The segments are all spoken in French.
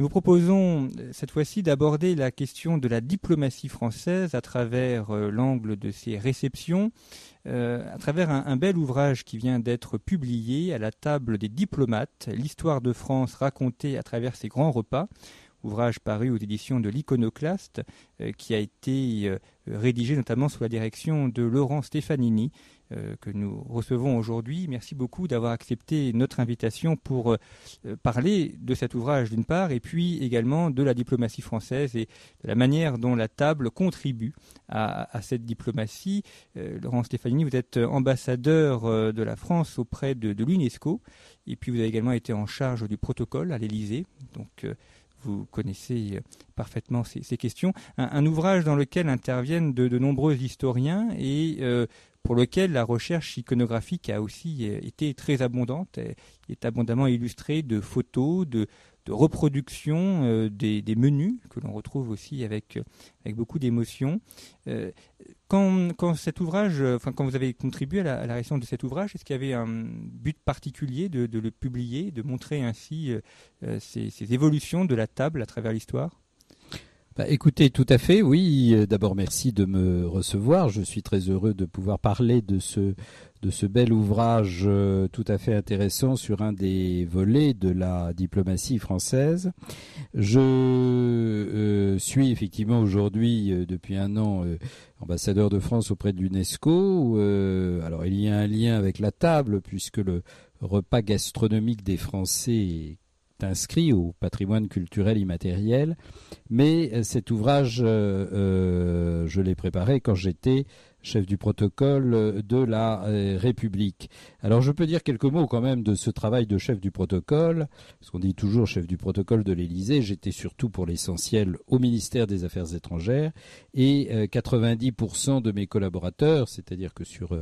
Nous vous proposons euh, cette fois-ci d'aborder la question de la diplomatie française à travers euh, l'angle de ses réceptions, euh, à travers un, bel ouvrage qui vient d'être publié à la table des diplomates, l'histoire de France racontée à travers ses grands repas, ouvrage paru aux éditions de l'Iconoclaste, qui a été rédigé notamment sous la direction de Laurent Stefanini, que nous recevons aujourd'hui. Merci beaucoup d'avoir accepté notre invitation pour euh, parler de cet ouvrage d'une part, et puis également de la diplomatie française et de la manière dont la table contribue à, cette diplomatie. Euh, Laurent Stefanini, vous êtes ambassadeur euh, de la France auprès de, l'UNESCO, et puis vous avez également été en charge du protocole à l'Élysée. Donc euh, vous connaissez euh, parfaitement ces, questions. Un, ouvrage dans lequel interviennent de, nombreux historiens et euh, pour lequel la recherche iconographique a aussi euh, été très abondante. Est abondamment illustrée de photos, de, reproductions euh, des, menus que l'on retrouve aussi avec, euh, beaucoup d'émotion. Quand, vous avez contribué à la, à de cet ouvrage, est-ce qu'il y avait un but particulier de, le publier, de montrer ainsi ces évolutions de la table à travers l'histoire? Bah, écoutez, tout à fait, oui. D'abord, merci de me recevoir. Je suis très heureux de pouvoir parler de ce, de ce bel ouvrage euh, tout à fait intéressant sur un des volets de la diplomatie française. Je euh, suis effectivement aujourd'hui, euh, depuis un an, euh, ambassadeur de France auprès de l'UNESCO. Euh, alors, il y a un lien avec la table, puisque le repas gastronomique des Français inscrit au patrimoine culturel immatériel, mais euh, cet ouvrage, euh, euh, je l'ai préparé quand j'étais chef du protocole de la République. Alors je peux dire quelques mots quand même de ce travail de chef du protocole, parce qu'on dit toujours chef du protocole de l'Élysée, j'étais surtout pour l'essentiel au ministère des Affaires étrangères, et euh, 90% de mes collaborateurs, c'est-à-dire que sur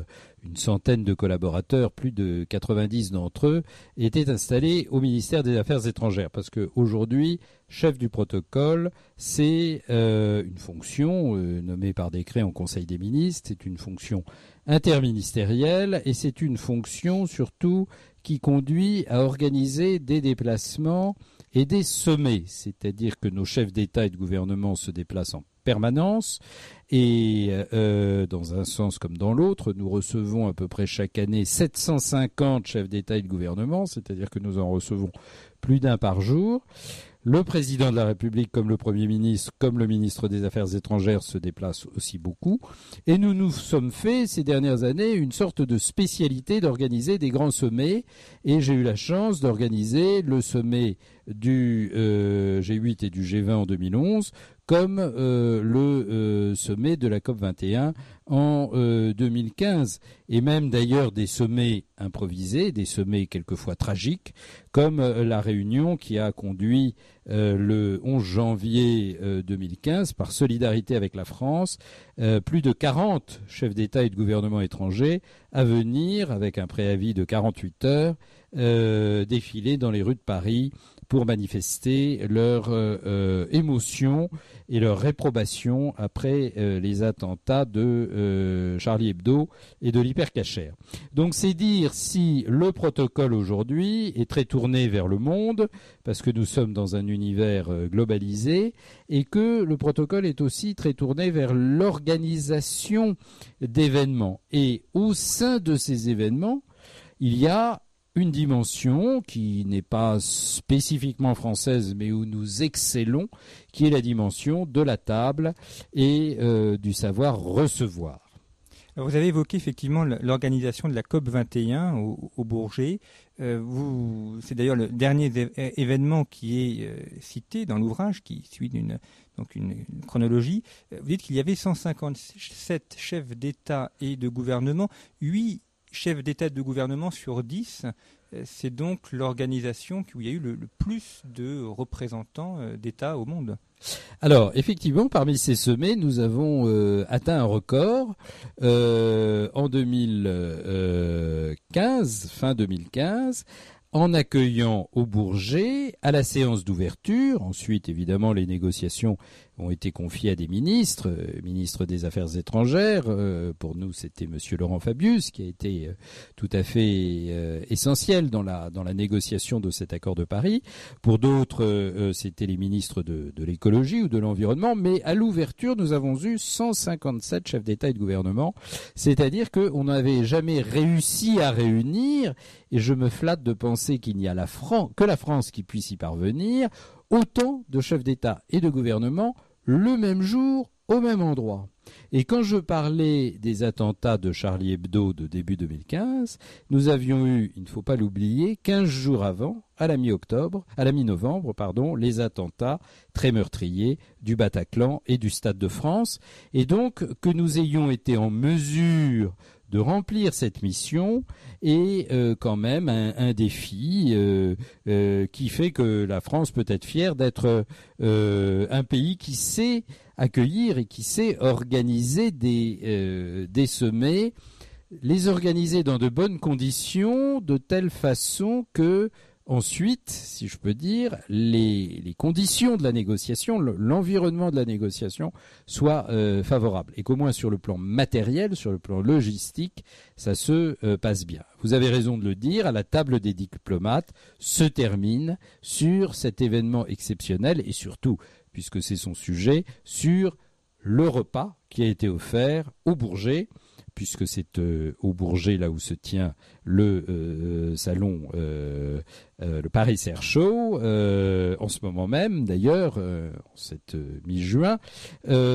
une centaine de collaborateurs, plus de 90 d'entre eux, étaient installés au ministère des Affaires étrangères, parce qu'aujourd'hui, chef du protocole, c'est euh, une fonction euh, nommée par décret en Conseil des ministres, c'est une fonction interministérielle et c'est une fonction surtout qui conduit à organiser des déplacements et des sommets, c'est-à-dire que nos chefs d'État et de gouvernement se déplacent en permanence et euh, dans un sens comme dans l'autre, nous recevons à peu près chaque année 750 chefs d'État et de gouvernement, c'est-à-dire que nous en recevons plus d'un par jour. Le président de la République, comme le Premier ministre, comme le ministre des Affaires étrangères, se déplacent aussi beaucoup. Et nous nous sommes fait, ces dernières années, une sorte de spécialité d'organiser des grands sommets. Et j'ai eu la chance d'organiser le sommet du euh, G8 et du G20 en 2011, comme euh, le euh, sommet de la COP 21 en 2015, et même d'ailleurs des sommets improvisés, des sommets quelquefois tragiques, comme la réunion qui a conduit le 11 janvier 2015 par solidarité avec la France, plus de 40 chefs d'État et de gouvernement étrangers à venir, avec un préavis de 48 heures, défiler dans les rues de Paris pour manifester leur euh, émotion et leur réprobation après euh, les attentats de euh, Charlie Hebdo et de l'hypercachère. Donc c'est dire si le protocole aujourd'hui est très tourné vers le monde, parce que nous sommes dans un univers globalisé, et que le protocole est aussi très tourné vers l'organisation d'événements. Et au sein de ces événements, il y a une dimension qui n'est pas spécifiquement française, mais où nous excellons, qui est la dimension de la table et euh, du savoir recevoir. vous avez évoqué effectivement l'organisation de la COP 21 au, Bourget. Euh, c'est d'ailleurs le dernier événement qui est euh, cité dans l'ouvrage, qui suit une, donc une, chronologie. Euh, vous dites qu'il y avait 157 chefs d'État et de gouvernement, 8 chefs d'État de gouvernement sur 10 c'est donc l'organisation où il y a eu le, plus de représentants euh, d'États au monde. Alors, effectivement, parmi ces sommets, nous avons euh, atteint un record euh, en 2015, fin 2015, en accueillant au Bourget, à la séance d'ouverture, ensuite évidemment les négociations ont été confiés à des ministres, euh, ministre des Affaires étrangères. Euh, pour nous, c'était Monsieur Laurent Fabius qui a été euh, tout à fait essentiel dans la dans la négociation de cet accord de Paris. Pour d'autres, c'était les ministres de, de l'écologie ou de l'environnement. Mais à l'ouverture, nous avons eu 157 chefs d'État et de gouvernement, c'est-à-dire qu'on n'avait jamais réussi à réunir. Et je me flatte de penser qu'il n'y a la France, que la France qui puisse y parvenir autant de chefs d'État et de gouvernement le même jour, au même endroit. Et quand je parlais des attentats de Charlie Hebdo de début 2015, nous avions eu, il ne faut pas l'oublier, 15 jours avant, à la mi-octobre, à la mi-novembre, pardon, les attentats très meurtriers du Bataclan et du Stade de France. Et donc, que nous ayons été en mesure de remplir cette mission est euh, quand même un, défi euh, euh, qui fait que la France peut être fière d'être un pays qui sait accueillir et qui sait organiser des, des sommets, les organiser dans de bonnes conditions, de telle façon que Ensuite, si je peux dire, les, conditions de la négociation, l'environnement de la négociation soit euh, favorable et qu'au moins sur le plan matériel, sur le plan logistique, ça se euh, passe bien. Vous avez raison de le dire, à la table des diplomates se termine sur cet événement exceptionnel et surtout, puisque c'est son sujet, sur le repas qui a été offert au Bourget puisque c'est euh, au Bourget là où se tient le euh, salon, euh, le Paris Air Show, en ce moment même d'ailleurs, en cette mi-juin,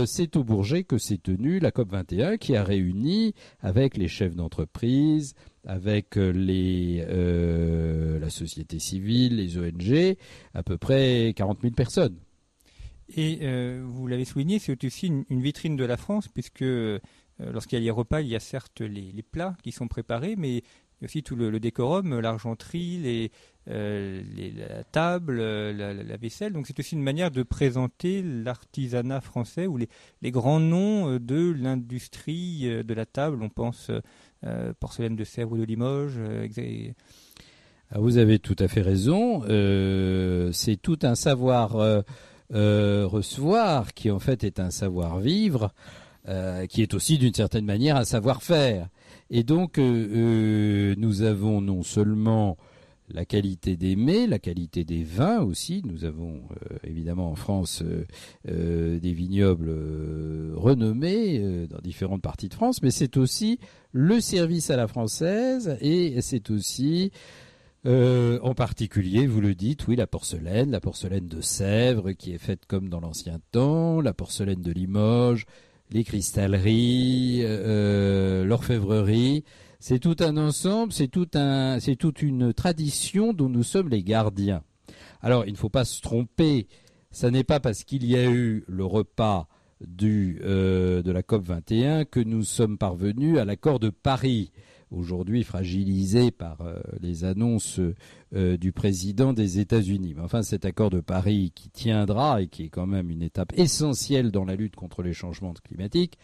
c'est au Bourget que s'est tenue la COP 21 qui a réuni avec les chefs d'entreprise, avec les la société civile, les ONG, à peu près 40 000 personnes. Et vous l'avez souligné, c'est aussi une, vitrine de la France, puisque lorsqu'il y a les repas, il y a certes les, plats qui sont préparés, mais aussi tout le, décorum, l'argenterie, les, euh, la table, la, vaisselle. Donc c'est aussi une manière de présenter l'artisanat français ou les, grands noms euh, de l'industrie de la table. On pense porcelaine de Sèvres ou de Limoges. Ah, vous avez tout à fait raison. c'est tout un savoir recevoir qui en fait est un savoir vivre. Euh, qui est aussi d'une certaine manière un savoir-faire. Et donc, euh, euh, nous avons non seulement la qualité des mets, la qualité des vins aussi. Nous avons évidemment en France des vignobles renommés dans différentes parties de France, mais c'est aussi le service à la française et c'est aussi en particulier, vous le dites, oui, la porcelaine, la porcelaine de Sèvres qui est faite comme dans l'ancien temps, la porcelaine de Limoges, les cristalleries, euh, l'orfèvrerie. C'est tout un ensemble, c'est tout toute une tradition dont nous sommes les gardiens. Alors, il ne faut pas se tromper. Ça n'est pas parce qu'il y a eu le repas euh, de la COP 21 que nous sommes parvenus à l'accord de Paris aujourd'hui fragilisé par euh, les annonces euh, du président des États-Unis. Mais enfin, cet accord de Paris qui tiendra et qui est quand même une étape essentielle dans la lutte contre les changements climatiques,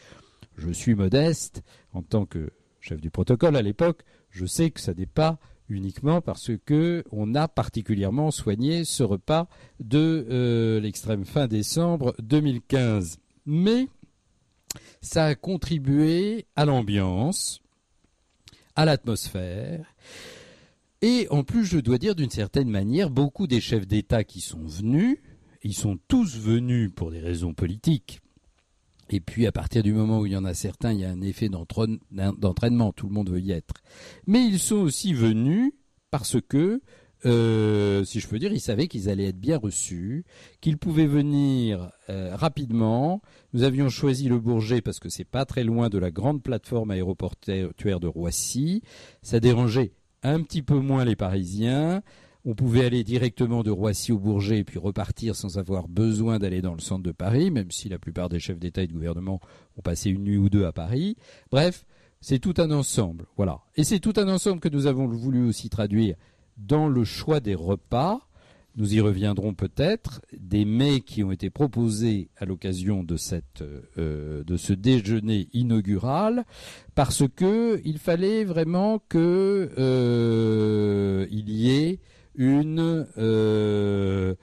je suis modeste en tant que chef du protocole à l'époque, je sais que ça n'est pas uniquement parce que on a particulièrement soigné ce repas de euh, l'extrême fin décembre 2015. Mais ça a contribué à l'ambiance, à l'atmosphère. Et en plus, je dois dire d'une certaine manière, beaucoup des chefs d'État qui sont venus, ils sont tous venus pour des raisons politiques. Et puis à partir du moment où il y en a certains, il y a un effet d'entraînement, tout le monde veut y être. Mais ils sont aussi venus parce que euh, si je peux dire, ils savaient qu'ils allaient être bien reçus, qu'ils pouvaient venir euh, rapidement. Nous avions choisi le Bourget parce que c'est pas très loin de la grande plateforme aéroportuaire de Roissy. Ça dérangeait un petit peu moins les Parisiens. On pouvait aller directement de Roissy au Bourget et puis repartir sans avoir besoin d'aller dans le centre de Paris, même si la plupart des chefs d'État et de gouvernement ont passé une nuit ou deux à Paris. Bref, c'est tout un ensemble, voilà. Et c'est tout un ensemble que nous avons voulu aussi traduire dans le choix des repas. Nous y reviendrons peut-être. Des mets qui ont été proposés à l'occasion de cette euh, de ce déjeuner inaugural, parce que il fallait vraiment que euh, il y ait une euh,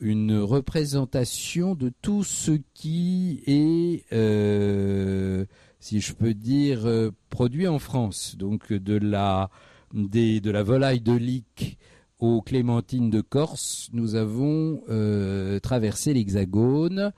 une représentation de tout ce qui est, euh, si je peux dire, euh, produit en France. Donc de la de la volaille de Lique aux clémentines de Corse, nous avons traversé l'Hexagone.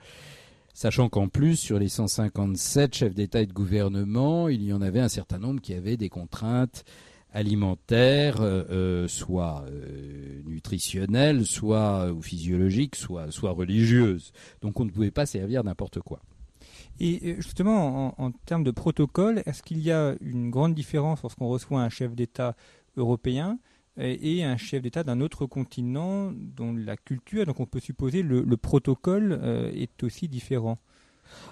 Sachant qu'en plus, sur les 157 chefs d'État et de gouvernement, il y en avait un certain nombre qui avaient des contraintes alimentaire, euh, euh, soit euh, nutritionnelle, soit ou physiologique, soit, soit religieuse. Donc on ne pouvait pas servir n'importe quoi. Et justement, en, termes de protocole, est-ce qu'il y a une grande différence lorsqu'on reçoit un chef d'État européen et un chef d'État d'un autre continent dont la culture, donc on peut supposer le, le protocole est aussi différent?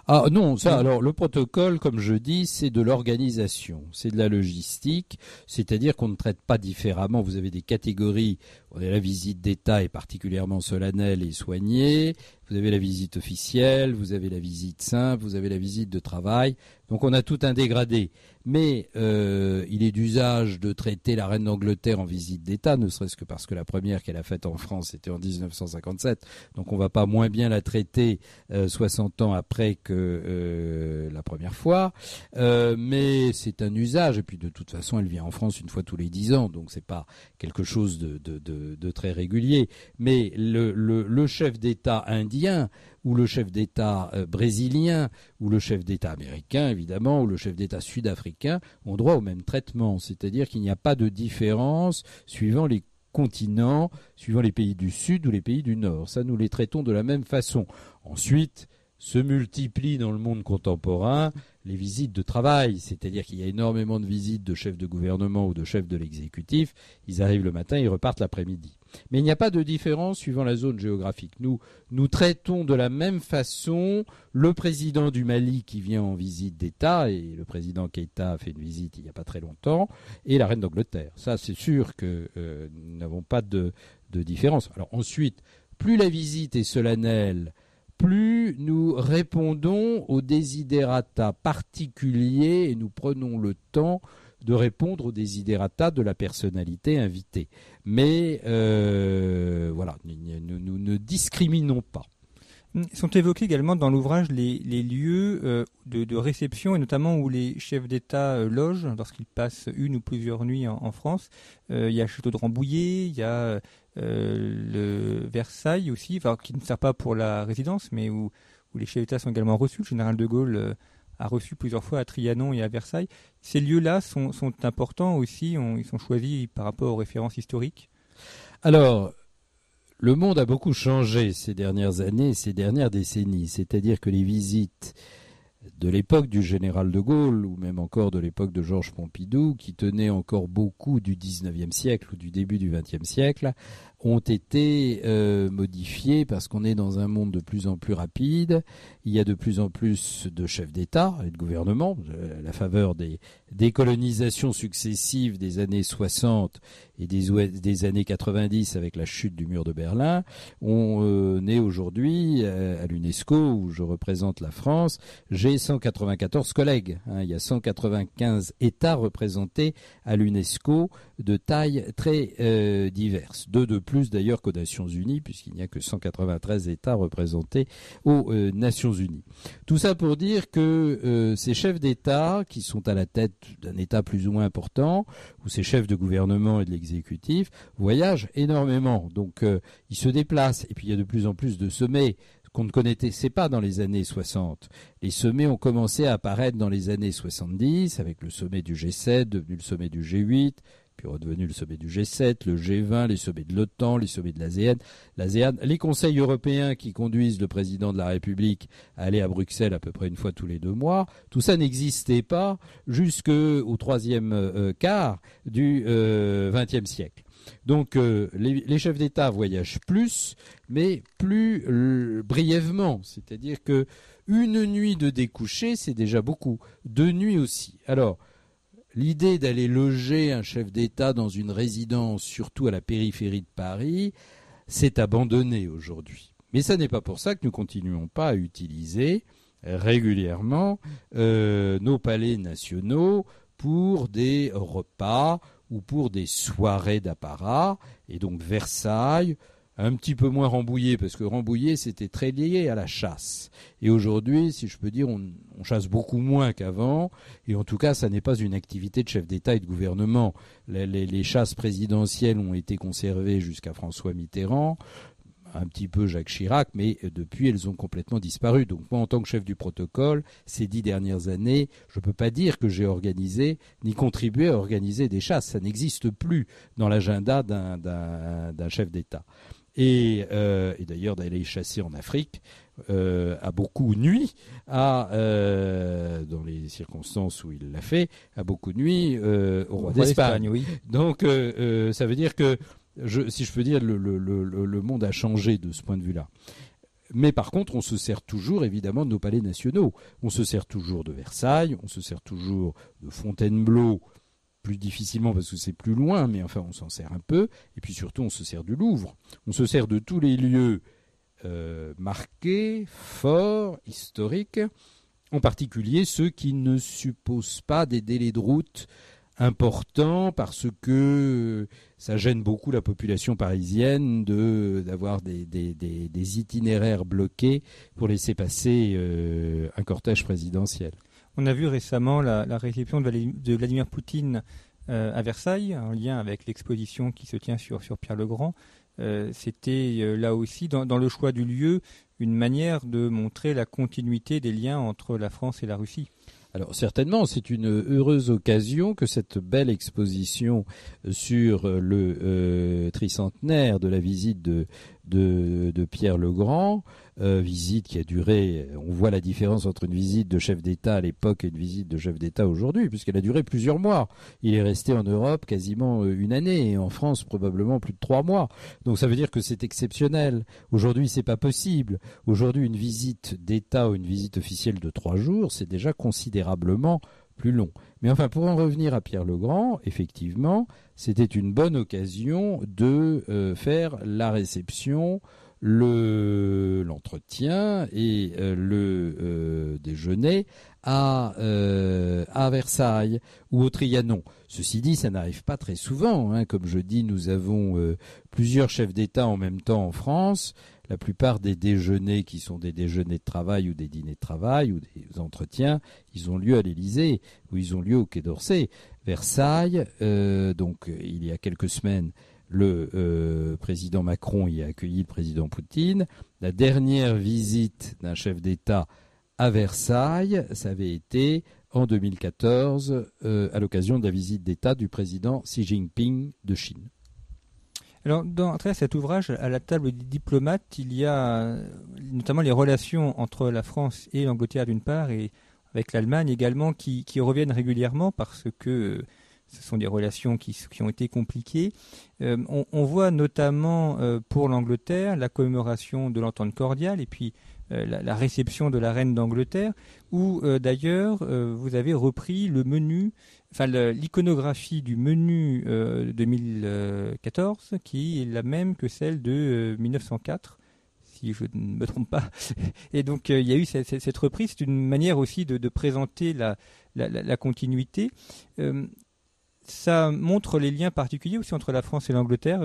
Ah non, ça alors le protocole, comme je dis, c'est de l'organisation, c'est de la logistique, c'est-à-dire qu'on ne traite pas différemment. Vous avez des catégories. La visite d'État est particulièrement solennelle et soignée. Vous avez la visite officielle, vous avez la visite simple, vous avez la visite de travail. Donc on a tout un dégradé. Mais euh, il est d'usage de traiter la reine d'Angleterre en visite d'État, ne serait-ce que parce que la première qu'elle a faite en France était en 1957. Donc on va pas moins bien la traiter 60 euh, ans après que euh, la première fois. mais c'est un usage. Et puis de toute façon, elle vient en France une fois tous les 10 ans. Donc c'est pas quelque chose de, de, de, de très régulier. Mais le, chef d'État indien ou le chef d'État euh, brésilien, ou le chef d'État américain, évidemment, ou le chef d'État sud-africain ont droit au même traitement. C'est-à-dire qu'il n'y a pas de différence suivant les continents, suivant les pays du Sud ou les pays du Nord. Ça, nous les traitons de la même façon. Ensuite, se multiplient dans le monde contemporain les visites de travail, c'est-à-dire qu'il y a énormément de visites de chefs de gouvernement ou de chefs de l'exécutif. Ils arrivent le matin, ils repartent l'après-midi. Mais il n'y a pas de différence suivant la zone géographique. Nous, nous traitons de la même façon le président du Mali qui vient en visite d'État, et le président Keïta a fait une visite il n'y a pas très longtemps, et la reine d'Angleterre. Ça, c'est sûr que euh, nous n'avons pas de, de différence. Alors ensuite, plus la visite est solennelle, plus nous répondons aux désidérata particuliers et nous prenons le temps de répondre aux désidérata de la personnalité invitée. Mais euh, voilà, nous, ne discriminons pas. Sont évoqués également dans l'ouvrage les, lieux euh, de, réception et notamment où les chefs d'État euh, logent lorsqu'ils passent une ou plusieurs nuits en, France. il y a château de Rambouillet, il y a le Versailles aussi, qui ne sert pas pour la résidence, mais où, où les chefs d'État sont également reçus. Le général de Gaulle a reçu plusieurs fois à Trianon et à Versailles. Ces lieux-là sont, importants aussi, ils sont choisis par rapport aux références historiques Alors, le monde a beaucoup changé ces dernières années, ces dernières décennies. C'est-à-dire que les visites de l'époque du général de Gaulle, ou même encore de l'époque de Georges Pompidou, qui tenaient encore beaucoup du XIXe siècle ou du début du XXe siècle, ont été euh, modifiés parce qu'on est dans un monde de plus en plus rapide. Il y a de plus en plus de chefs d'État et de gouvernement, à la faveur des décolonisations successives des années 60 et des, des années 90 avec la chute du mur de Berlin. On euh, est aujourd'hui euh, à l'UNESCO, où je représente la France. J'ai 194 collègues. Hein. il y a 195 États représentés à l'UNESCO de tailles très euh, diverses. Deux de plus d'ailleurs qu'aux Nations Unies, puisqu'il n'y a que 193 États représentés aux euh, Nations Unies. Tout ça pour dire que euh, ces chefs d'État, qui sont à la tête d'un État plus ou moins important, ou ces chefs de gouvernement et de l'exécutif, voyagent énormément. Donc ils se déplacent, et puis il y a de plus en plus de sommets qu'on ne connaissait pas dans les années 60. Les sommets ont commencé à apparaître dans les années 70 avec le sommet du G7 devenu le sommet du G8, puis redevenu le sommet du G7, le G20, les sommets de l'OTAN, les sommets de l'ASEAN, l'ASEAN, les conseils européens qui conduisent le président de la République à aller à Bruxelles à peu près une fois tous les deux mois. Tout ça n'existait pas jusqu'au troisième euh, quart du XXe siècle. Donc les, chefs d'État voyagent plus, mais plus brièvement. C'est-à-dire que une nuit de découcher, c'est déjà beaucoup. Deux nuits aussi. Alors, L'idée d'aller loger un chef d'État dans une résidence, surtout à la périphérie de Paris, s'est abandonnée aujourd'hui. Mais ce n'est pas pour ça que nous continuons pas à utiliser régulièrement euh, nos palais nationaux pour des repas ou pour des soirées d'apparat. Et donc Versailles, un petit peu moins Rambouillet, parce que Rambouillet, c'était très lié à la chasse. Et aujourd'hui, si je peux dire, on, chasse beaucoup moins qu'avant, et en tout cas, ça n'est pas une activité de chef d'État et de gouvernement. Les, chasses présidentielles ont été conservées jusqu'à François Mitterrand, un petit peu Jacques Chirac, mais depuis, elles ont complètement disparu. Donc moi, en tant que chef du protocole, ces dix dernières années, je ne peux pas dire que j'ai organisé ni contribué à organiser des chasses. Ça n'existe plus dans l'agenda d'un chef d'État. Euh, et, d'ailleurs d'aller chasser en Afrique euh, a beaucoup nuit à euh, dans les circonstances où il l'a fait a beaucoup nuit au roi d'Espagne. Oui. Donc ça veut dire que si je peux dire le, le, monde a changé de ce point de vue-là. Mais par contre, on se sert toujours évidemment de nos palais nationaux. On se sert toujours de Versailles, on se sert toujours de Fontainebleau plus difficilement parce que c'est plus loin, mais enfin on s'en sert un peu. Et puis surtout on se sert du Louvre. On se sert de tous les lieux euh, marqués, forts, historiques, en particulier ceux qui ne supposent pas des délais de route importants parce que ça gêne beaucoup la population parisienne de d'avoir des, des, itinéraires bloqués pour laisser passer euh, un cortège présidentiel. On a vu récemment la, réception de Vladimir Poutine euh, à Versailles, en lien avec l'exposition qui se tient sur, Pierre le Grand. Euh, c'était euh, là aussi, dans, le choix du lieu, une manière de montrer la continuité des liens entre la France et la Russie. Alors certainement, c'est une heureuse occasion que cette belle exposition sur le tricentenaire de la visite de, de, Pierre le Grand, euh, visite qui a duré, on voit la différence entre une visite de chef d'État à l'époque et une visite de chef d'État aujourd'hui, puisqu'elle a duré plusieurs mois. Il est resté en Europe quasiment euh, une année et en France probablement plus de trois mois. Donc ça veut dire que c'est exceptionnel. Aujourd'hui, c'est pas possible. Aujourd'hui, une visite d'État ou une visite officielle de trois jours, c'est déjà considérablement Mais enfin, pour en revenir à Pierre le Grand, effectivement, c'était une bonne occasion de euh, faire la réception, le l'entretien et euh, le euh, déjeuner à, à Versailles ou au Trianon. Ceci dit, ça n'arrive pas très souvent. Hein. Comme je dis, nous avons plusieurs chefs d'État en même temps en France la plupart des déjeuners qui sont des déjeuners de travail ou des dîners de travail ou des entretiens, ils ont lieu à l'Élysée ou ils ont lieu au Quai d'Orsay. Versailles, euh, donc il y a quelques semaines, le euh, président Macron y a accueilli le président Poutine. La dernière visite d'un chef d'État à Versailles, ça avait été en 2014 euh, à l'occasion de la visite d'État du président Xi Jinping de Chine. Alors, dans cet ouvrage, à la table des diplomates, il y a notamment les relations entre la France et l'Angleterre d'une part, et avec l'Allemagne également, qui, reviennent régulièrement parce que ce sont des relations qui, ont été compliquées. Euh, on, voit notamment euh, pour l'Angleterre la commémoration de l'entente cordiale et puis euh, la, réception de la reine d'Angleterre, où d'ailleurs vous avez repris l'iconographie du menu 2014 euh, qui est la même que celle de 1904 euh, si je ne me trompe pas. Et donc euh, il y a eu cette, reprise, c'est une manière aussi de, présenter la, continuité. ça montre les liens particuliers aussi entre la France et l'Angleterre,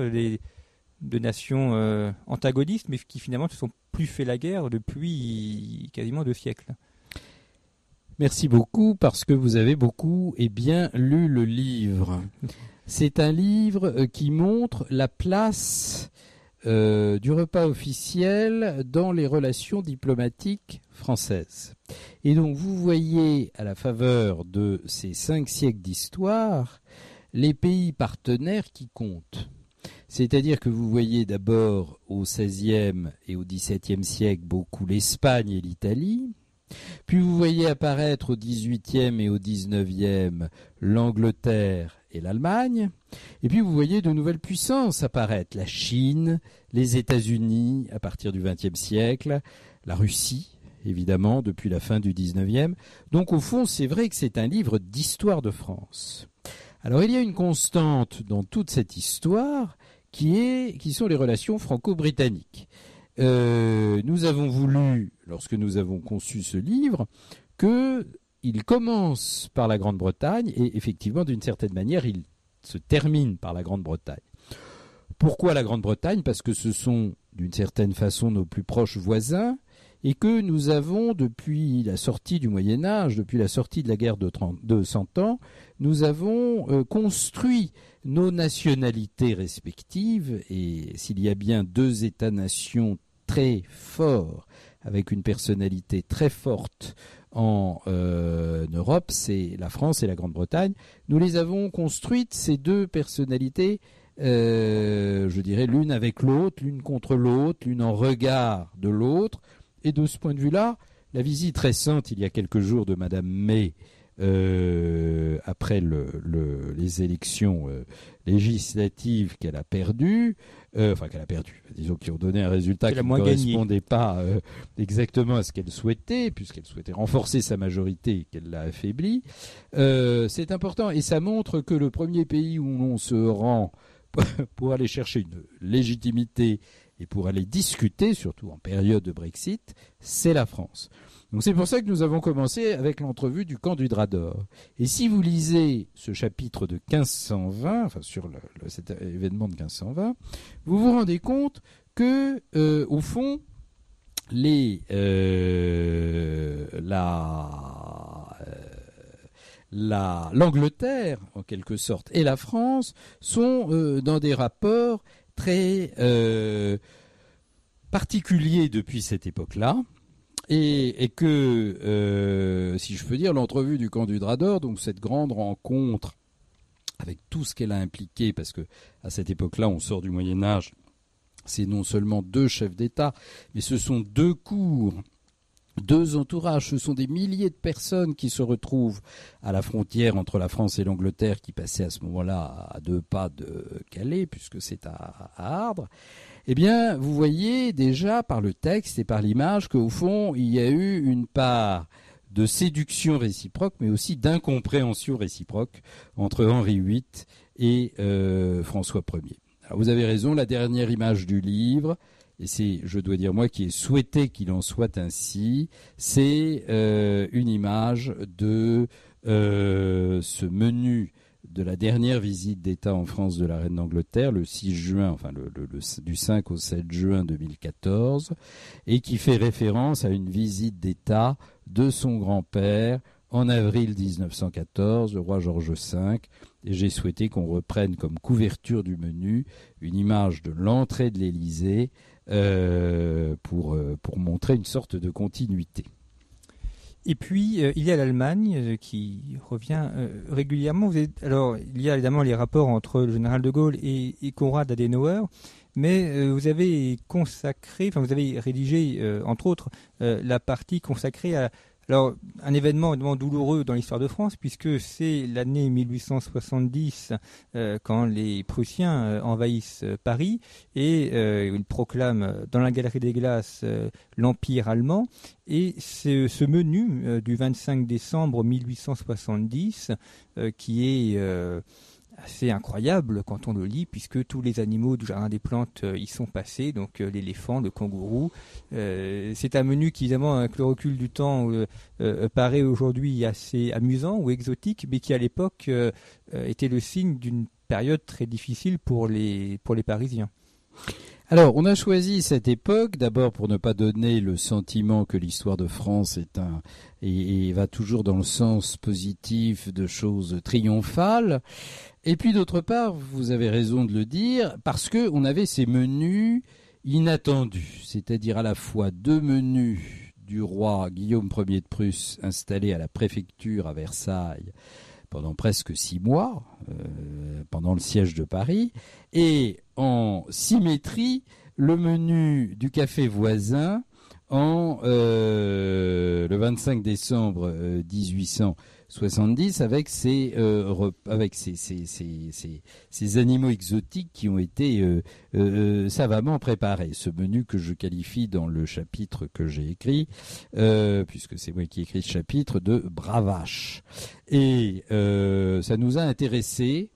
deux nations antagonistes, mais qui finalement ne se sont plus fait la guerre depuis quasiment deux siècles. Merci beaucoup parce que vous avez beaucoup et bien lu le livre. C'est un livre euh, qui montre la place euh, du repas officiel dans les relations diplomatiques françaises. Et donc vous voyez à la faveur de ces cinq siècles d'histoire les pays partenaires qui comptent. C'est-à-dire que vous voyez d'abord au XVIe et au XVIIe siècle beaucoup l'Espagne et l'Italie, puis vous voyez apparaître au XVIIIe et au XIXe l'Angleterre et l'Allemagne, et puis vous voyez de nouvelles puissances apparaître, la Chine, les États-Unis à partir du XXe siècle, la Russie, évidemment, depuis la fin du XIXe. Donc au fond, c'est vrai que c'est un livre d'histoire de France. Alors il y a une constante dans toute cette histoire qui, sont les relations franco-britanniques. Euh, nous avons voulu, lorsque nous avons conçu ce livre, qu'il commence par la Grande-Bretagne et effectivement, d'une certaine manière, il se termine par la Grande-Bretagne. Pourquoi la Grande-Bretagne? Parce que ce sont, d'une certaine façon, nos plus proches voisins et que nous avons, depuis la sortie du Moyen Âge, depuis la sortie de la guerre de, 30, de 100 ans, nous avons euh, construit nos nationalités respectives, et s'il y a bien deux États-nations très forts, avec une personnalité très forte en euh, Europe, c'est la France et la Grande-Bretagne. Nous les avons construites, ces deux personnalités, euh, je dirais l'une avec l'autre, l'une contre l'autre, l'une en regard de l'autre. Et de ce point de vue-là, la visite récente, il y a quelques jours, de Madame May euh, après le, le, les élections euh, législatives qu'elle a perdues, euh, enfin qu'elle a perdu, disons qui ont donné un résultat qui ne correspondait pas euh, exactement à ce qu'elle souhaitait, puisqu'elle souhaitait renforcer sa majorité et qu'elle l'a affaiblie. Euh, c'est important et ça montre que le premier pays où on se rend pour aller chercher une légitimité et pour aller discuter, surtout en période de Brexit, c'est la France. Donc c'est pour ça que nous avons commencé avec l'entrevue du camp du Drador. Et si vous lisez ce chapitre de 1520, enfin sur cet événement de 1520, vous vous rendez compte que, euh, au fond, euh, la l'Angleterre en quelque sorte et la France sont euh, dans des rapports très euh, particuliers depuis cette époque-là. Et, et que, euh, si je peux dire, l'entrevue du camp du Drador, donc cette grande rencontre avec tout ce qu'elle a impliqué, parce que à cette époque-là, on sort du Moyen Âge, c'est non seulement deux chefs d'État, mais ce sont deux cours, deux entourages, ce sont des milliers de personnes qui se retrouvent à la frontière entre la France et l'Angleterre, qui passaient à ce moment-là à deux pas de Calais, puisque c'est à, à Ardres eh bien, vous voyez déjà par le texte et par l'image qu'au fond, il y a eu une part de séduction réciproque, mais aussi d'incompréhension réciproque entre Henri VIII et euh, François Ier. Alors vous avez raison, la dernière image du livre, et c'est, je dois dire moi, qui ai souhaité qu'il en soit ainsi, c'est euh, une image de euh, ce menu de la dernière visite d'État en France de la reine d'Angleterre, le 6 juin, enfin le, du 5 au 7 juin 2014, et qui fait référence à une visite d'État de son grand-père en avril 1914, le roi George V, et j'ai souhaité qu'on reprenne comme couverture du menu une image de l'entrée de l'Élysée pour, euh, pour montrer une sorte de continuité. Et puis, euh, il y a l'Allemagne euh, qui revient euh, régulièrement. Alors, il y a évidemment les rapports entre le général de Gaulle et, et Konrad Adenauer, mais euh, vous avez consacré, enfin, vous avez rédigé, euh, entre autres, la partie consacrée à alors, un événement, douloureux dans l'histoire de France, puisque c'est l'année 1870 euh, quand les Prussiens euh, envahissent euh, Paris et ils proclament dans la Galerie des Glaces l'Empire allemand. Et c'est ce menu du 25 décembre 1870 qui est assez incroyable quand on le lit, puisque tous les animaux du jardin des plantes euh, y sont passés, donc euh, l'éléphant, le kangourou. Euh, c'est un menu qui, évidemment, avec le recul du temps, paraît aujourd'hui assez amusant ou exotique, mais qui, à l'époque, était le signe d'une période très difficile pour les, pour les Parisiens. Alors, on a choisi cette époque d'abord pour ne pas donner le sentiment que l'histoire de France est un et, va toujours dans le sens positif de choses triomphales. Et puis d'autre part, vous avez raison de le dire, parce que on avait ces menus inattendus, c'est-à-dire à la fois deux menus du roi Guillaume Ier de Prusse installé à la préfecture à Versailles pendant presque six mois, euh, pendant le siège de Paris, et en symétrie le menu du café voisin en euh, le 25 décembre 1870 avec ces avec ces, ces, ces, ces, animaux exotiques qui ont été savamment préparés. Ce menu que je qualifie dans le chapitre que j'ai écrit, puisque c'est moi qui ai écrit ce chapitre, de bravache. Et ça nous a intéressé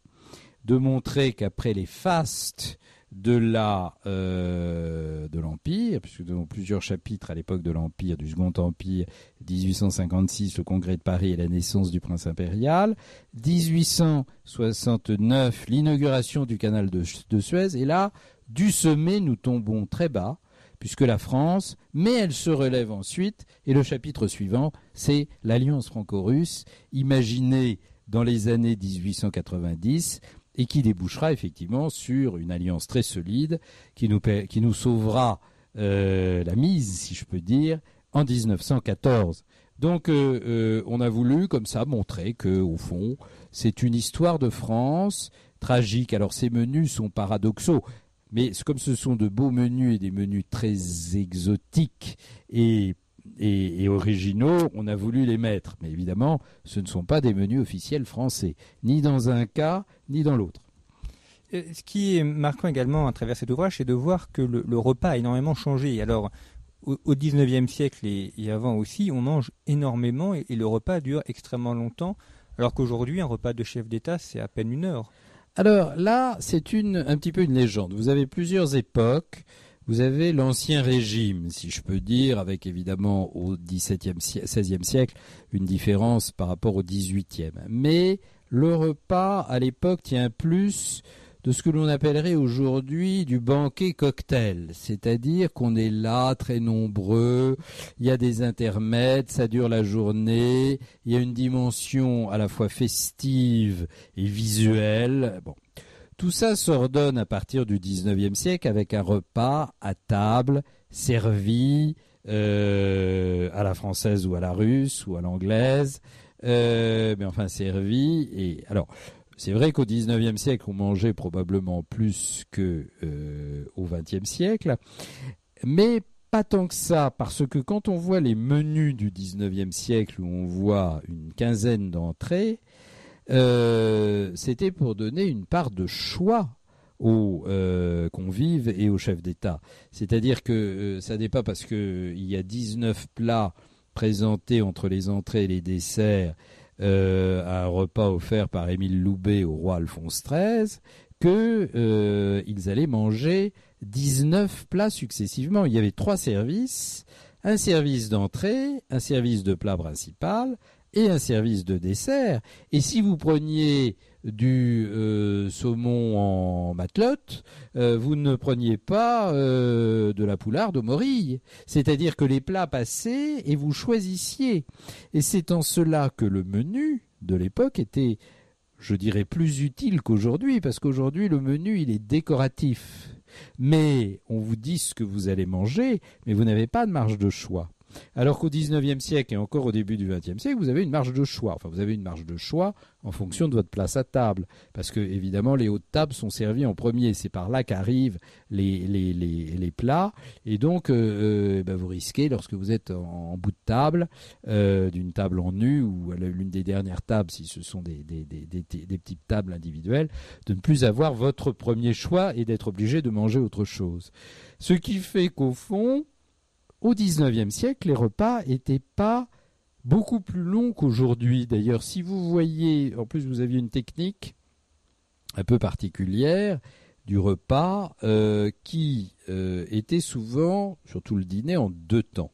de montrer qu'après les fastes de la euh, de l'empire, puisque nous avons plusieurs chapitres à l'époque de l'empire, du Second Empire, 1856, le Congrès de Paris et la naissance du prince impérial, 1869, l'inauguration du canal de, de Suez, et là, du sommet, nous tombons très bas, puisque la France, mais elle se relève ensuite, et le chapitre suivant, c'est l'alliance franco-russe, imaginée dans les années 1890 et qui débouchera effectivement sur une alliance très solide qui nous, sauvera euh, la mise, si je peux dire, en 1914. Donc euh, euh, on a voulu comme ça montrer que au fond c'est une histoire de France tragique. Alors ces menus sont paradoxaux, mais comme ce sont de beaux menus et des menus très exotiques et et, originaux, on a voulu les mettre. Mais évidemment, ce ne sont pas des menus officiels français, ni dans un cas, ni dans l'autre. Euh, ce qui est marquant également à travers cet ouvrage, c'est de voir que le, repas a énormément changé. Alors, au XIXe siècle et, avant aussi, on mange énormément et, le repas dure extrêmement longtemps, alors qu'aujourd'hui, un repas de chef d'État, c'est à peine une heure. Alors là, c'est un petit peu une légende. Vous avez plusieurs époques. Vous avez l'ancien régime, si je peux dire, avec évidemment au XVIe, XVIe siècle une différence par rapport au XVIIIe. Mais le repas à l'époque tient plus de ce que l'on appellerait aujourd'hui du banquet cocktail, c'est-à-dire qu'on est là très nombreux, il y a des intermèdes, ça dure la journée, il y a une dimension à la fois festive et visuelle. Tout ça s'ordonne à partir du 19e siècle avec un repas à table servi euh, à la française ou à la russe ou à l'anglaise, euh, mais enfin servi. Et alors, c'est vrai qu'au 19e siècle, on mangeait probablement plus que euh, au 20e siècle, mais pas tant que ça, parce que quand on voit les menus du 19e siècle où on voit une quinzaine d'entrées, euh, c'était pour donner une part de choix aux euh, convives et aux chefs d'État. C'est-à-dire que euh, ça n'est pas parce qu'il y a 19 plats présentés entre les entrées et les desserts à un repas offert par Émile Loubet au roi Alphonse XIII qu'ils allaient manger 19 plats successivement. Il y avait trois services, un service d'entrée, un service de plat principal, et un service de dessert. Et si vous preniez du euh, saumon en matelote, euh, vous ne preniez pas euh, de la poularde au morille. C'est-à-dire que les plats passaient et vous choisissiez. Et c'est en cela que le menu de l'époque était, je dirais, plus utile qu'aujourd'hui, parce qu'aujourd'hui le menu il est décoratif. Mais on vous dit ce que vous allez manger, mais vous n'avez pas de marge de choix. Alors qu'au XIXe siècle et encore au début du XXe siècle, vous avez une marge de choix. Enfin, vous avez une marge de choix en fonction de votre place à table. Parce que, évidemment, les hautes tables sont servies en premier. C'est par là qu'arrivent les, plats. Et donc, euh, euh, ben, vous risquez, lorsque vous êtes en, bout de table, euh, d'une table en nu ou l'une des dernières tables, si ce sont des, petites tables individuelles, de ne plus avoir votre premier choix et d'être obligé de manger autre chose. Ce qui fait qu'au fond, au XIXe siècle, les repas n'étaient pas beaucoup plus longs qu'aujourd'hui. D'ailleurs, si vous voyez, en plus vous aviez une technique un peu particulière du repas euh, qui euh, était souvent, surtout le dîner, en deux temps.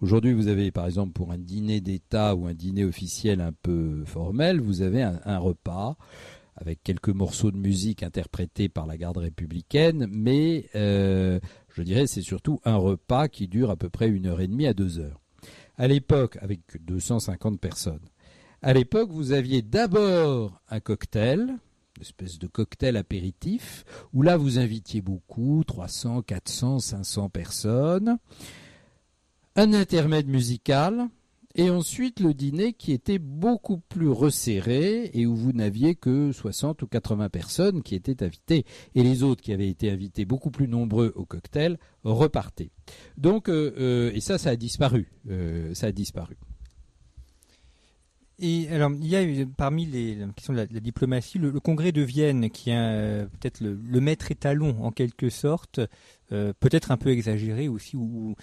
Aujourd'hui, vous avez, par exemple, pour un dîner d'État ou un dîner officiel un peu formel, vous avez un, repas avec quelques morceaux de musique interprétés par la garde républicaine, mais euh, je dirais c'est surtout un repas qui dure à peu près une heure et demie à deux heures. À l'époque, avec 250 personnes. À l'époque, vous aviez d'abord un cocktail, une espèce de cocktail apéritif, où là vous invitiez beaucoup, 300, 400, 500 personnes. Un intermède musical, Et ensuite le dîner qui était beaucoup plus resserré et où vous n'aviez que 60 ou 80 personnes qui étaient invitées. Et les autres qui avaient été invités beaucoup plus nombreux au cocktail repartaient. Donc, euh, euh, et ça, ça a disparu. Euh, ça a disparu. Et alors, il y a parmi les la, de la diplomatie, le, congrès de Vienne, qui est euh, peut-être le, maître étalon en quelque sorte, euh, peut-être un peu exagéré aussi ou,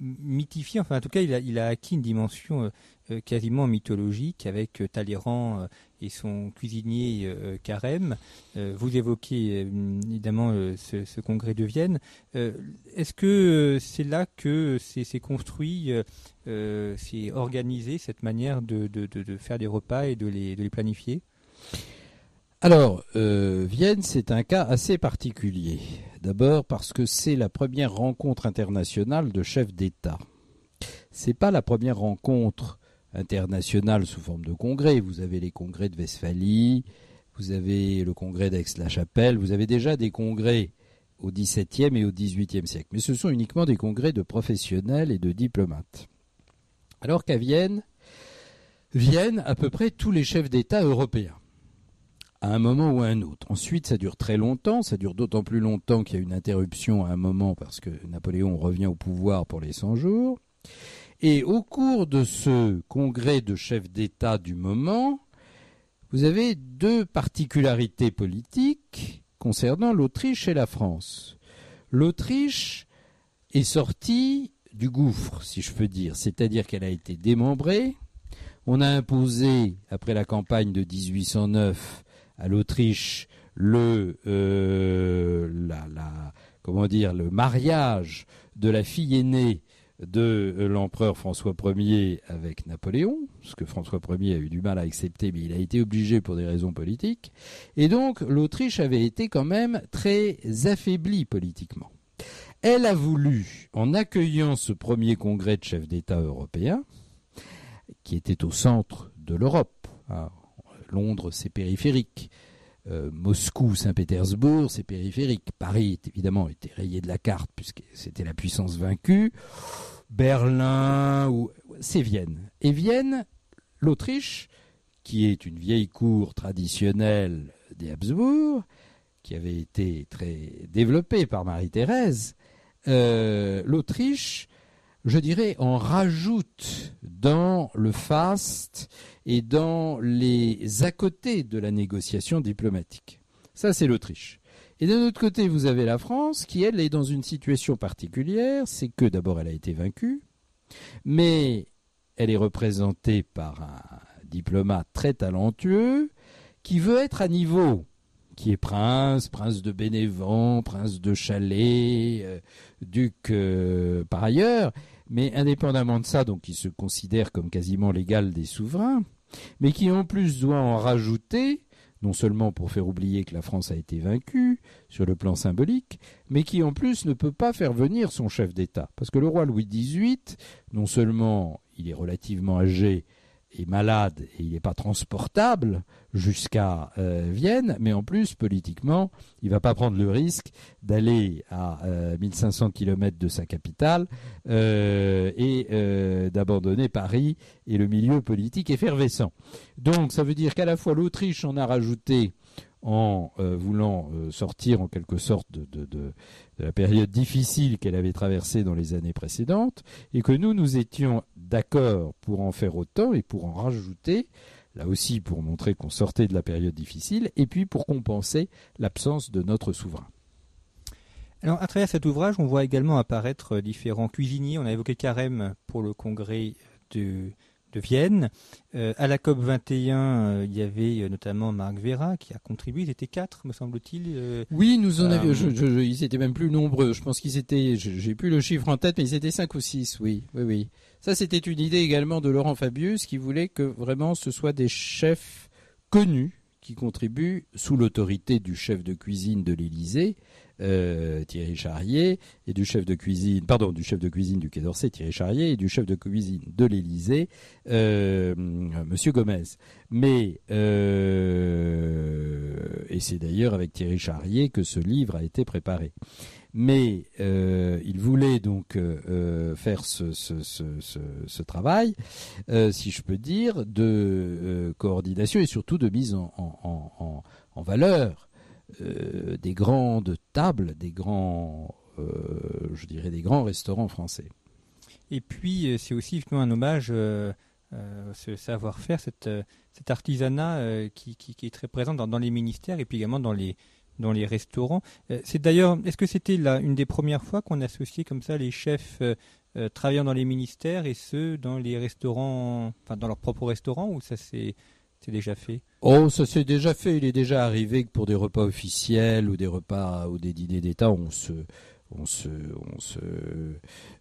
mythifié. Enfin, en tout cas, il a, acquis une dimension euh, euh quasiment mythologique avec euh, Talleyrand et son cuisinier Carême. vous évoquez évidemment ce, congrès de Vienne. Est-ce que c'est là que c'est construit, c'est organisé cette manière de, faire des repas et de les planifier? Alors, euh, Vienne, c'est un cas assez particulier. D'abord parce que c'est la première rencontre internationale de chefs d'État. C'est pas la première rencontre internationale sous forme de congrès. Vous avez les congrès de Westphalie, vous avez le congrès d'Aix-la-Chapelle, vous avez déjà des congrès au XVIIe et au XVIIIe siècle. Mais ce sont uniquement des congrès de professionnels et de diplomates. Alors qu'à Vienne, viennent à peu près tous les chefs d'État européens à un moment ou à un autre. Ensuite, ça dure très longtemps, ça dure d'autant plus longtemps qu'il y a une interruption à un moment parce que Napoléon revient au pouvoir pour les 100 jours. Et au cours de ce congrès de chefs d'État du moment, vous avez deux particularités politiques concernant l'Autriche et la France. L'Autriche est sortie du gouffre, si je peux dire, c'est-à-dire qu'elle a été démembrée. On a imposé, après la campagne de 1809, à l'Autriche le euh, comment dire le mariage de la fille aînée de euh, l'empereur François Ier avec Napoléon, ce que François Ier a eu du mal à accepter, mais il a été obligé pour des raisons politiques. Et donc l'Autriche avait été quand même très affaiblie politiquement. Elle a voulu, en accueillant ce premier congrès de chefs d'État européens, qui était au centre de l'Europe, hein, Londres, c'est périphérique. Euh, Moscou, Saint-Pétersbourg, c'est périphérique. Paris, évidemment, était rayé de la carte puisque c'était la puissance vaincue. Berlin, ou... c'est Vienne. Et Vienne, l'Autriche, qui est une vieille cour traditionnelle des Habsbourg, qui avait été très développée par Marie-Thérèse, euh, l'Autriche je dirais, on rajoute dans le faste et dans les à côté de la négociation diplomatique. Ça, c'est l'Autriche. Et d'un autre côté, vous avez la France qui, elle, est dans une situation particulière. C'est que d'abord, elle a été vaincue, mais elle est représentée par un diplomate très talentueux qui veut être à niveau qui est prince, prince de Bénévent, prince de Chalais, euh, duc euh, par ailleurs, mais indépendamment de ça, donc il se considère comme quasiment l'égal des souverains, mais qui en plus doit en rajouter, non seulement pour faire oublier que la France a été vaincue sur le plan symbolique, mais qui en plus ne peut pas faire venir son chef d'État. Parce que le roi Louis XVIII, non seulement il est relativement âgé est malade et il n'est pas transportable jusqu'à euh, Vienne, mais en plus, politiquement, il ne va pas prendre le risque d'aller à euh, 1500 km de sa capitale euh, et euh, d'abandonner Paris et le milieu politique effervescent. Donc, ça veut dire qu'à la fois l'Autriche en a rajouté en euh, voulant euh, sortir en quelque sorte de, de, la période difficile qu'elle avait traversée dans les années précédentes, et que nous, nous étions d'accord pour en faire autant et pour en rajouter, là aussi pour montrer qu'on sortait de la période difficile, et puis pour compenser l'absence de notre souverain. Alors, à travers cet ouvrage, on voit également apparaître différents cuisiniers. On a évoqué Carême pour le congrès de, de Vienne. Euh, à la COP 21, euh, il y avait euh, notamment Marc Vera qui a contribué. Ils étaient quatre, me semble-t-il. Euh, oui, nous en avions. Je, je, ils étaient même plus nombreux. Je pense qu'ils étaient. J'ai plus le chiffre en tête, mais ils étaient cinq ou six. Oui, oui, oui. Ça, c'était une idée également de Laurent Fabius qui voulait que vraiment ce soit des chefs connus qui contribuent sous l'autorité du chef de cuisine de l'Élysée euh, Thierry Charrier, et du chef de cuisine, pardon, du chef de cuisine du Quai d'Orsay, Thierry Charrier, et du chef de cuisine de l'Élysée, euh, Monsieur Gomez. Mais euh, et c'est d'ailleurs avec Thierry Charrier que ce livre a été préparé. Mais euh, il voulait donc faire ce, ce, ce, ce, travail, si je peux dire, de coordination et surtout de mise en, en, en valeur des grandes tables, des grands, je dirais, des grands restaurants français. Et puis, c'est aussi un hommage euh, ce savoir-faire, euh, cet artisanat euh, qui, qui, est très présent dans, les ministères et puis également dans les, dans les restaurants. c'est d'ailleurs, est-ce que c'était là une des premières fois qu'on associait comme ça les chefs travaillant dans les ministères et ceux dans les restaurants, enfin dans leurs propres restaurants ou ça c'est déjà fait? Oh, ça s'est déjà fait. Il est déjà arrivé que pour des repas officiels ou des repas ou des dîners d'État, on se, on se, on se,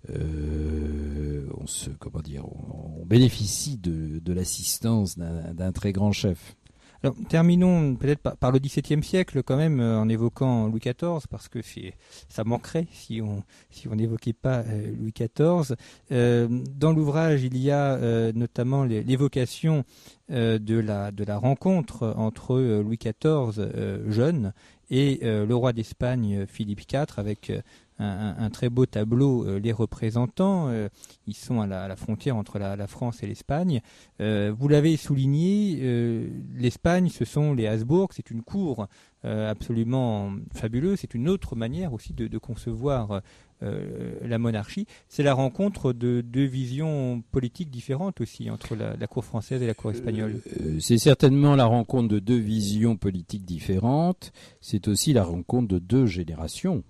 euh, on se, comment dire, on, bénéficie de, de l'assistance d'un très grand chef. Terminons peut-être par, le XVIIe siècle quand même euh, en évoquant Louis XIV parce que ça manquerait si on n'évoquait pas euh, Louis XIV. dans l'ouvrage, il y a notamment l'évocation de la rencontre entre Louis XIV jeune et le roi d'Espagne Philippe IV avec un, très beau tableau euh, les représentants. Euh, ils sont à la, frontière entre la, France et l'Espagne. Euh, vous l'avez souligné, l'Espagne, ce sont les Habsbourg. C'est une cour absolument fabuleuse. C'est une autre manière aussi de, concevoir la monarchie. C'est la rencontre de deux visions politiques différentes aussi entre la cour française et la cour espagnole. c'est certainement la rencontre de deux visions politiques différentes. C'est aussi la rencontre de deux générations.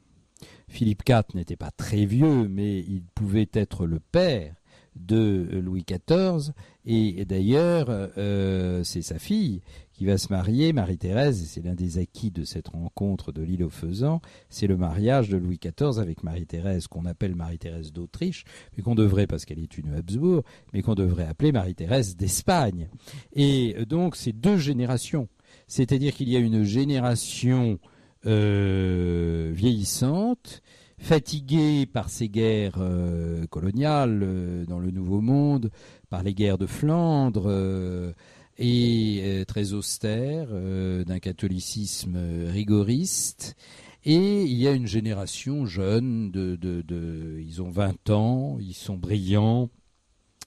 Philippe IV n'était pas très vieux, mais il pouvait être le père de Louis XIV. Et d'ailleurs, euh, c'est sa fille qui va se marier, Marie-Thérèse, et c'est l'un des acquis de cette rencontre de l'île aux faisans, c'est le mariage de Louis XIV avec Marie-Thérèse, qu'on appelle Marie-Thérèse d'Autriche, mais qu'on devrait, parce qu'elle est une Habsbourg, mais qu'on devrait appeler Marie-Thérèse d'Espagne. Et donc, c'est deux générations. C'est-à-dire qu'il y a une génération euh, vieillissante, fatiguée par ces guerres euh, coloniales euh, dans le Nouveau Monde, par les guerres de Flandre, et très austère, d'un catholicisme rigoriste. Et il y a une génération jeune, de, de, de, ils ont 20 ans, ils sont brillants,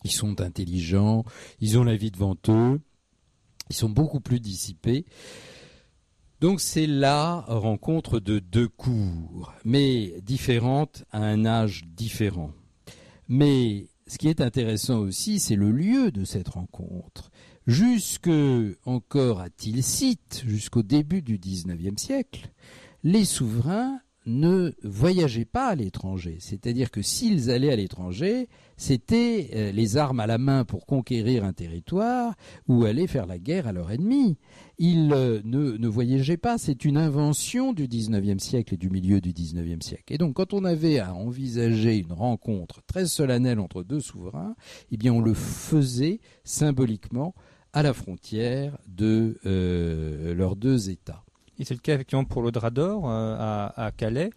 ils sont intelligents, ils ont la vie devant eux, ils sont beaucoup plus dissipés. Donc c'est la rencontre de deux cours, mais différentes à un âge différent. Mais ce qui est intéressant aussi, c'est le lieu de cette rencontre. Jusque encore à Tilsit, jusqu'au début du XIXe siècle, les souverains ne voyageaient pas à l'étranger. C'est-à-dire que s'ils allaient à l'étranger, c'était euh, les armes à la main pour conquérir un territoire ou aller faire la guerre à leur ennemi. Ils euh, ne, ne voyageaient pas, c'est une invention du XIXe siècle et du milieu du XIXe siècle. Et donc quand on avait à envisager une rencontre très solennelle entre deux souverains, eh bien on le faisait symboliquement à la frontière de euh, leurs deux États. Et c'est le cas effectivement pour le Drador euh, à, Calais.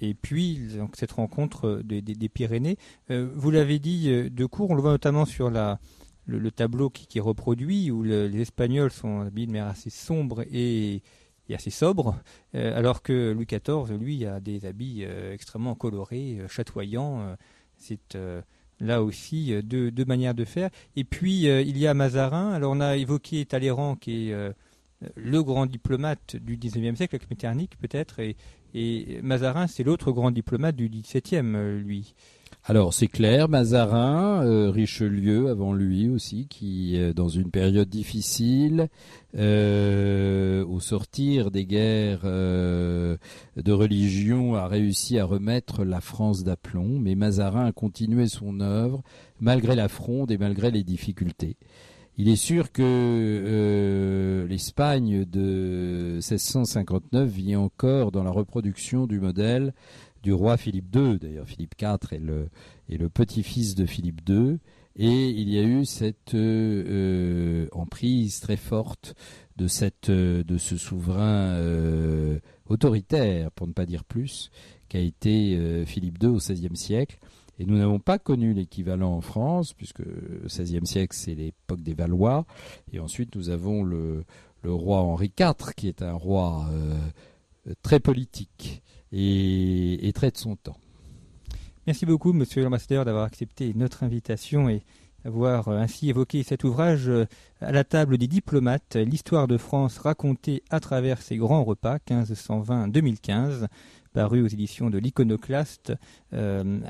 Et puis donc, cette rencontre des, Pyrénées. Euh, vous l'avez dit de court, on le voit notamment sur le, tableau qui, est reproduit, où les Espagnols sont habillés de manière assez sombre et, assez sobre, euh, alors que Louis XIV, lui, a des habits extrêmement colorés, chatoyants. C'est là aussi deux, manières de faire. Et puis il y a Mazarin. Alors on a évoqué Talleyrand qui est le grand diplomate du XIXe siècle, avec Metternich peut-être, et, Mazarin, c'est l'autre grand diplomate du XVIIe, euh, lui. Alors c'est clair, Mazarin, euh, Richelieu avant lui aussi, qui euh, dans une période difficile, au sortir des guerres de religion, a réussi à remettre la France d'aplomb, mais Mazarin a continué son œuvre malgré la fronde et malgré les difficultés. Il est sûr que euh, l'Espagne de 1659 vit encore dans la reproduction du modèle du roi Philippe II. D'ailleurs, Philippe IV est le, petit-fils de Philippe II. Et il y a eu cette euh, emprise très forte de, ce souverain euh, autoritaire, pour ne pas dire plus, qu'a été Philippe II au XVIe siècle. Et nous n'avons pas connu l'équivalent en France, puisque le XVIe siècle, c'est l'époque des Valois. Et ensuite, nous avons le, roi Henri IV, qui est un roi très politique et, et très de son temps. Merci beaucoup, monsieur l'ambassadeur, d'avoir accepté notre invitation et d'avoir euh, ainsi évoqué cet ouvrage euh, à la table des diplomates, l'histoire de France racontée à travers ses grands repas 1520-2015, paru aux éditions de l'Iconoclaste, euh,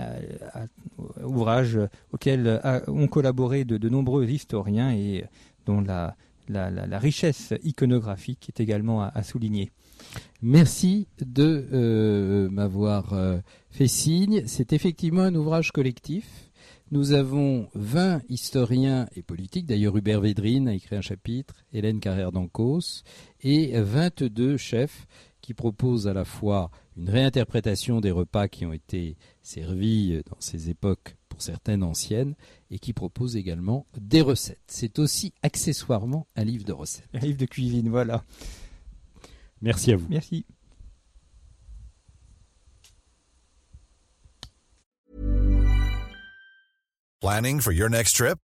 ouvrage auquel ont collaboré de, nombreux historiens et dont la, richesse iconographique est également à souligner. Merci de euh, m'avoir euh, fait signe. C'est effectivement un ouvrage collectif. Nous avons 20 historiens et politiques, d'ailleurs Hubert Védrine a écrit un chapitre, Hélène Carrère d'Ancos, et 22 chefs qui proposent à la fois une réinterprétation des repas qui ont été servis dans ces époques, pour certaines anciennes, et qui proposent également des recettes. C'est aussi accessoirement un livre de recettes. Un livre de cuisine, voilà. Merci à vous. Merci. Planning for your next trip?